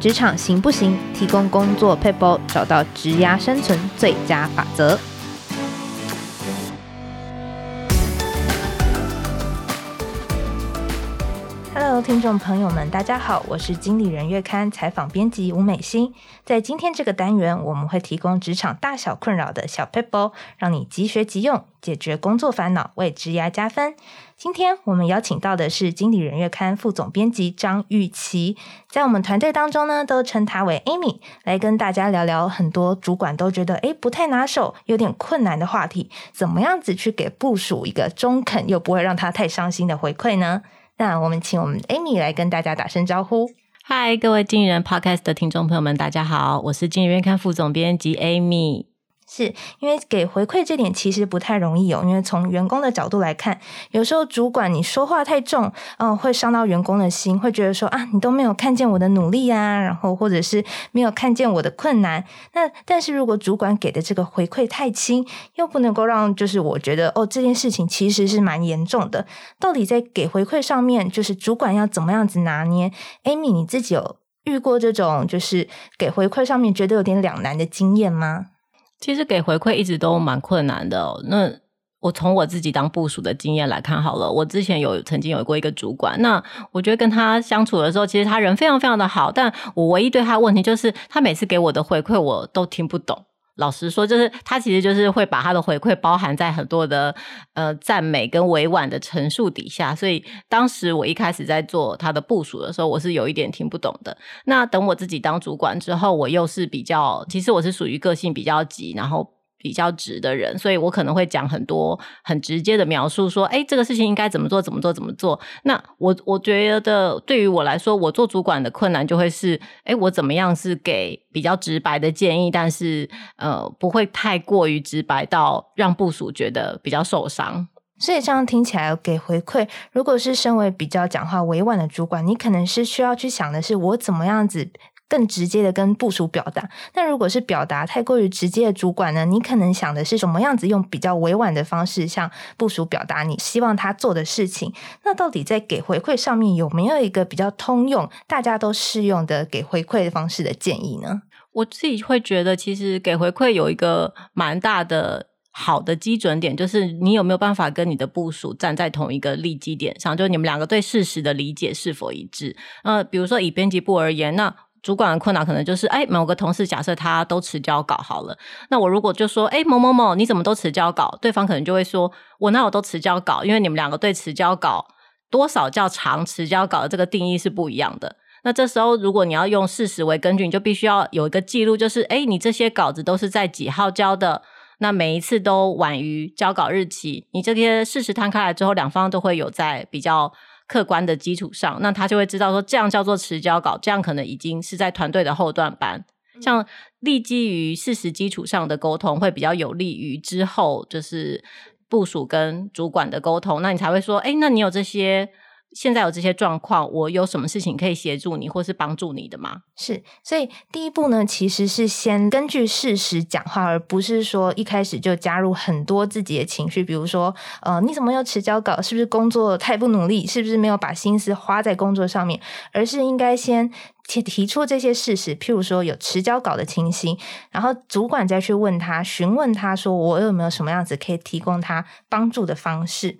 职场行不行？提供工作撇步，找到职涯生存最佳法则。听众朋友们，大家好，我是经理人月刊采访编辑吴美心。在今天这个单元，我们会提供职场大小困扰的小 paper，，让你即学即用，解决工作烦恼，为职涯加分。今天我们邀请到的是经理人月刊副总编辑张玉琪，在我们团队当中呢，都称她为 Amy，来跟大家聊聊很多主管都觉得诶不太拿手、有点困难的话题，怎么样子去给部署一个中肯又不会让他太伤心的回馈呢？那我们请我们 Amy 来跟大家打声招呼。嗨，各位经理人 Podcast 的听众朋友们，大家好，我是经理人月刊副总编辑 Amy。是因为给回馈这点其实不太容易哦，因为从员工的角度来看，有时候主管你说话太重，嗯、呃，会伤到员工的心，会觉得说啊，你都没有看见我的努力啊，然后或者是没有看见我的困难。那但是如果主管给的这个回馈太轻，又不能够让就是我觉得哦，这件事情其实是蛮严重的。到底在给回馈上面，就是主管要怎么样子拿捏？Amy，你自己有遇过这种就是给回馈上面觉得有点两难的经验吗？其实给回馈一直都蛮困难的。那我从我自己当部署的经验来看好了，我之前有曾经有过一个主管，那我觉得跟他相处的时候，其实他人非常非常的好，但我唯一对他的问题就是，他每次给我的回馈我都听不懂。老实说，就是他其实就是会把他的回馈包含在很多的呃赞美跟委婉的陈述底下，所以当时我一开始在做他的部署的时候，我是有一点听不懂的。那等我自己当主管之后，我又是比较，其实我是属于个性比较急，然后。比较直的人，所以我可能会讲很多很直接的描述，说，哎，这个事情应该怎么做，怎么做，怎么做。那我我觉得，对于我来说，我做主管的困难就会是，哎，我怎么样是给比较直白的建议，但是呃，不会太过于直白到让部属觉得比较受伤。所以这样听起来，给回馈，如果是身为比较讲话委婉的主管，你可能是需要去想的是，我怎么样子。更直接的跟部属表达，那如果是表达太过于直接的主管呢，你可能想的是什么样子用比较委婉的方式向部属表达你希望他做的事情。那到底在给回馈上面有没有一个比较通用、大家都适用的给回馈的方式的建议呢？我自己会觉得，其实给回馈有一个蛮大的好的基准点，就是你有没有办法跟你的部属站在同一个立基点上，就是你们两个对事实的理解是否一致。呃，比如说以编辑部而言，那主管的困扰可能就是，哎，某个同事假设他都迟交稿好了，那我如果就说，哎，某某某，你怎么都迟交稿？对方可能就会说，我那有都迟交稿？因为你们两个对迟交稿多少叫长迟交稿的这个定义是不一样的。那这时候如果你要用事实为根据，你就必须要有一个记录，就是，哎，你这些稿子都是在几号交的？那每一次都晚于交稿日期，你这些事实摊开来之后，两方都会有在比较。客观的基础上，那他就会知道说，这样叫做持交稿，这样可能已经是在团队的后段班。像立基于事实基础上的沟通，会比较有利于之后就是部署跟主管的沟通。那你才会说，哎，那你有这些。现在有这些状况，我有什么事情可以协助你，或是帮助你的吗？是，所以第一步呢，其实是先根据事实讲话，而不是说一开始就加入很多自己的情绪，比如说，呃，你怎么又迟交稿？是不是工作太不努力？是不是没有把心思花在工作上面？而是应该先提提出这些事实，譬如说有迟交稿的情形，然后主管再去问他，询问他说，我有没有什么样子可以提供他帮助的方式。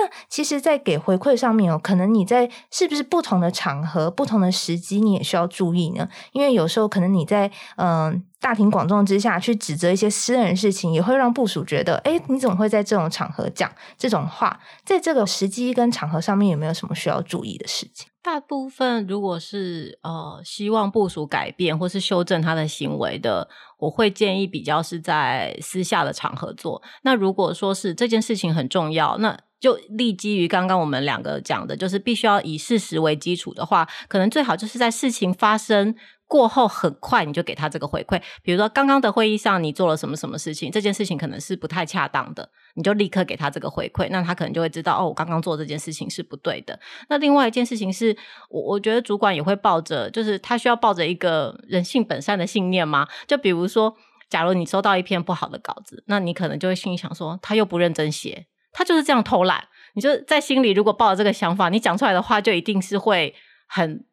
那其实，在给回馈上面哦，可能你在是不是不同的场合、不同的时机，你也需要注意呢？因为有时候可能你在嗯、呃、大庭广众之下去指责一些私人事情，也会让部属觉得，哎，你怎么会在这种场合讲这种话？在这个时机跟场合上面，有没有什么需要注意的事情？大部分如果是呃希望部署改变或是修正他的行为的，我会建议比较是在私下的场合做。那如果说是这件事情很重要，那就立基于刚刚我们两个讲的，就是必须要以事实为基础的话，可能最好就是在事情发生过后很快你就给他这个回馈。比如说刚刚的会议上你做了什么什么事情，这件事情可能是不太恰当的，你就立刻给他这个回馈，那他可能就会知道哦，我刚刚做这件事情是不对的。那另外一件事情是我我觉得主管也会抱着，就是他需要抱着一个人性本善的信念吗？就比如说，假如你收到一篇不好的稿子，那你可能就会心里想说，他又不认真写。他就是这样偷懒，你就在心里如果抱着这个想法，你讲出来的话就一定是会很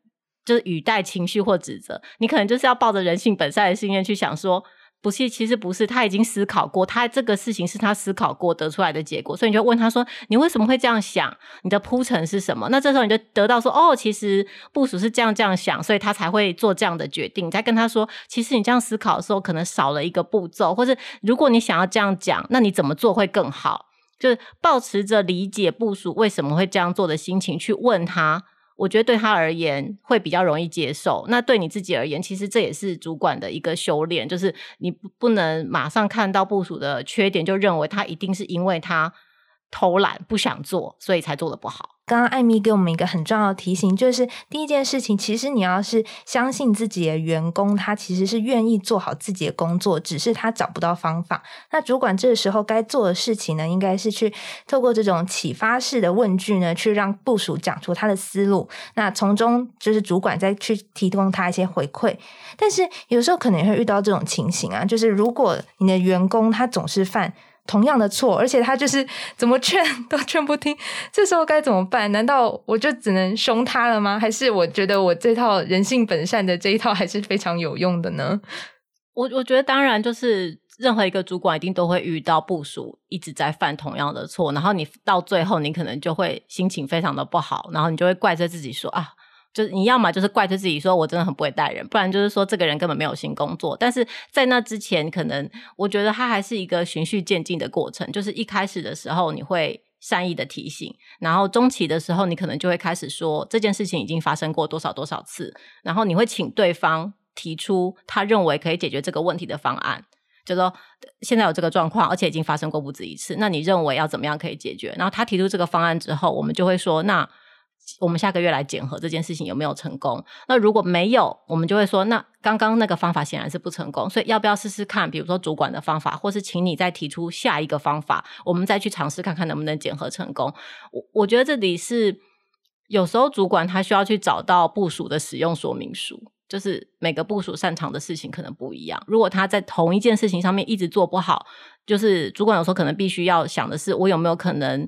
就是语带情绪或指责，你可能就是要抱着人性本善的信念去想说。不是，其实不是，他已经思考过，他这个事情是他思考过得出来的结果，所以你就问他说：“你为什么会这样想？你的铺陈是什么？”那这时候你就得到说：“哦，其实部署是这样这样想，所以他才会做这样的决定。”你再跟他说：“其实你这样思考的时候，可能少了一个步骤，或者如果你想要这样讲，那你怎么做会更好？”就是抱持着理解部署为什么会这样做的心情去问他。我觉得对他而言会比较容易接受。那对你自己而言，其实这也是主管的一个修炼，就是你不不能马上看到部署的缺点，就认为他一定是因为他偷懒不想做，所以才做得不好。刚刚艾米给我们一个很重要的提醒，就是第一件事情，其实你要是相信自己的员工，他其实是愿意做好自己的工作，只是他找不到方法。那主管这个时候该做的事情呢，应该是去透过这种启发式的问句呢，去让部属讲出他的思路。那从中就是主管再去提供他一些回馈。但是有时候可能会遇到这种情形啊，就是如果你的员工他总是犯。同样的错，而且他就是怎么劝 都劝不听，这时候该怎么办？难道我就只能凶他了吗？还是我觉得我这套人性本善的这一套还是非常有用的呢？我我觉得当然就是任何一个主管一定都会遇到部属一直在犯同样的错，然后你到最后你可能就会心情非常的不好，然后你就会怪罪自己说啊。就是你要么就是怪罪自己，说我真的很不会带人，不然就是说这个人根本没有新工作。但是在那之前，可能我觉得他还是一个循序渐进的过程。就是一开始的时候，你会善意的提醒，然后中期的时候，你可能就会开始说这件事情已经发生过多少多少次，然后你会请对方提出他认为可以解决这个问题的方案，就说现在有这个状况，而且已经发生过不止一次，那你认为要怎么样可以解决？然后他提出这个方案之后，我们就会说那。我们下个月来检核这件事情有没有成功？那如果没有，我们就会说，那刚刚那个方法显然是不成功，所以要不要试试看？比如说主管的方法，或是请你再提出下一个方法，我们再去尝试看看能不能检核成功。我我觉得这里是有时候主管他需要去找到部署的使用说明书，就是每个部署擅长的事情可能不一样。如果他在同一件事情上面一直做不好，就是主管有时候可能必须要想的是，我有没有可能。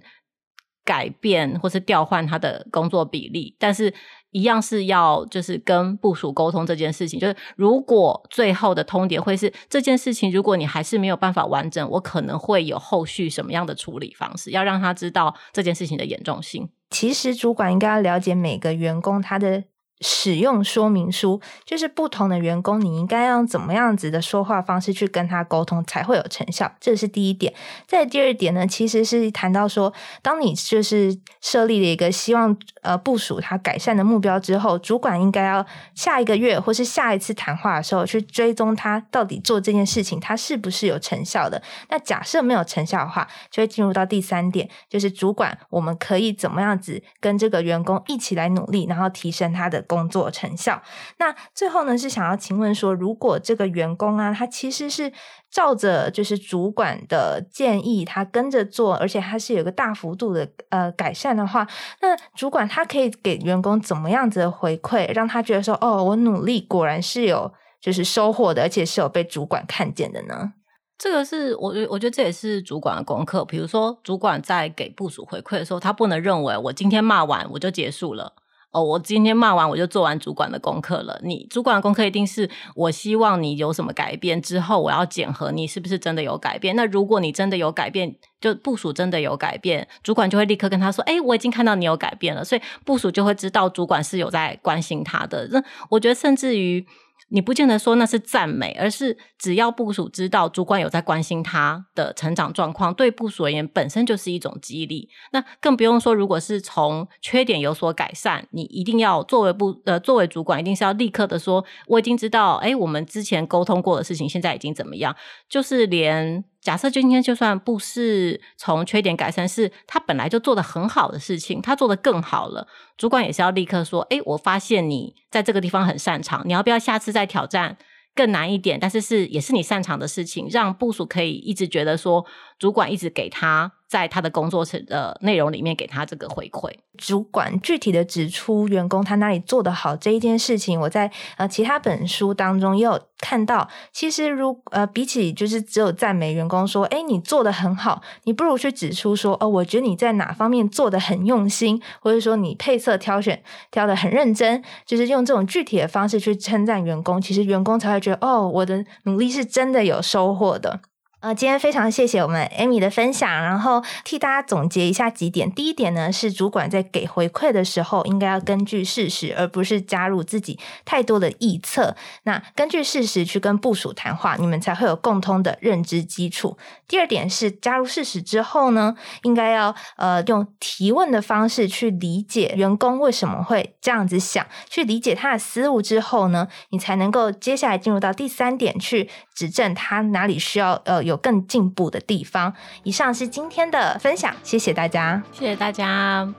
改变或是调换他的工作比例，但是一样是要就是跟部署沟通这件事情。就是如果最后的通牒会是这件事情，如果你还是没有办法完整，我可能会有后续什么样的处理方式，要让他知道这件事情的严重性。其实主管应该要了解每个员工他的。使用说明书，就是不同的员工，你应该用怎么样子的说话方式去跟他沟通才会有成效，这是第一点。再第二点呢，其实是谈到说，当你就是设立了一个希望呃部署他改善的目标之后，主管应该要下一个月或是下一次谈话的时候去追踪他到底做这件事情他是不是有成效的。那假设没有成效的话，就会进入到第三点，就是主管我们可以怎么样子跟这个员工一起来努力，然后提升他的。工作成效。那最后呢，是想要请问说，如果这个员工啊，他其实是照着就是主管的建议，他跟着做，而且他是有个大幅度的呃改善的话，那主管他可以给员工怎么样子的回馈，让他觉得说，哦，我努力果然是有就是收获的，而且是有被主管看见的呢？这个是我，我觉得这也是主管的功课。比如说，主管在给部署回馈的时候，他不能认为我今天骂完我就结束了。哦，我今天骂完我就做完主管的功课了。你主管的功课一定是我希望你有什么改变之后，我要检核你是不是真的有改变。那如果你真的有改变，就部署真的有改变，主管就会立刻跟他说：“诶，我已经看到你有改变了。”所以部署就会知道主管是有在关心他的。那我觉得甚至于。你不见得说那是赞美，而是只要部署知道主管有在关心他的成长状况，对部署而言本身就是一种激励。那更不用说，如果是从缺点有所改善，你一定要作为部呃作为主管，一定是要立刻的说，我已经知道，哎，我们之前沟通过的事情现在已经怎么样，就是连。假设今天就算不是从缺点改善，是他本来就做的很好的事情，他做的更好了，主管也是要立刻说：“诶，我发现你在这个地方很擅长，你要不要下次再挑战更难一点？但是是也是你擅长的事情，让部署可以一直觉得说，主管一直给他在他的工作程的内容里面给他这个回馈。主管具体的指出员工他哪里做得好这一件事情，我在呃其他本书当中也有看到。其实如呃比起就是只有赞美员工说，哎，你做得很好，你不如去指出说，哦，我觉得你在哪方面做得很用心，或者说你配色挑选挑得很认真，就是用这种具体的方式去称赞员工，其实员工才会觉得，哦，我的努力是真的有收获的。呃，今天非常谢谢我们 Amy 的分享，然后替大家总结一下几点。第一点呢，是主管在给回馈的时候，应该要根据事实，而不是加入自己太多的臆测。那根据事实去跟部署谈话，你们才会有共通的认知基础。第二点是加入事实之后呢，应该要呃用提问的方式去理解员工为什么会这样子想，去理解他的思路之后呢，你才能够接下来进入到第三点，去指正他哪里需要呃。有更进步的地方。以上是今天的分享谢谢大家。谢谢大家。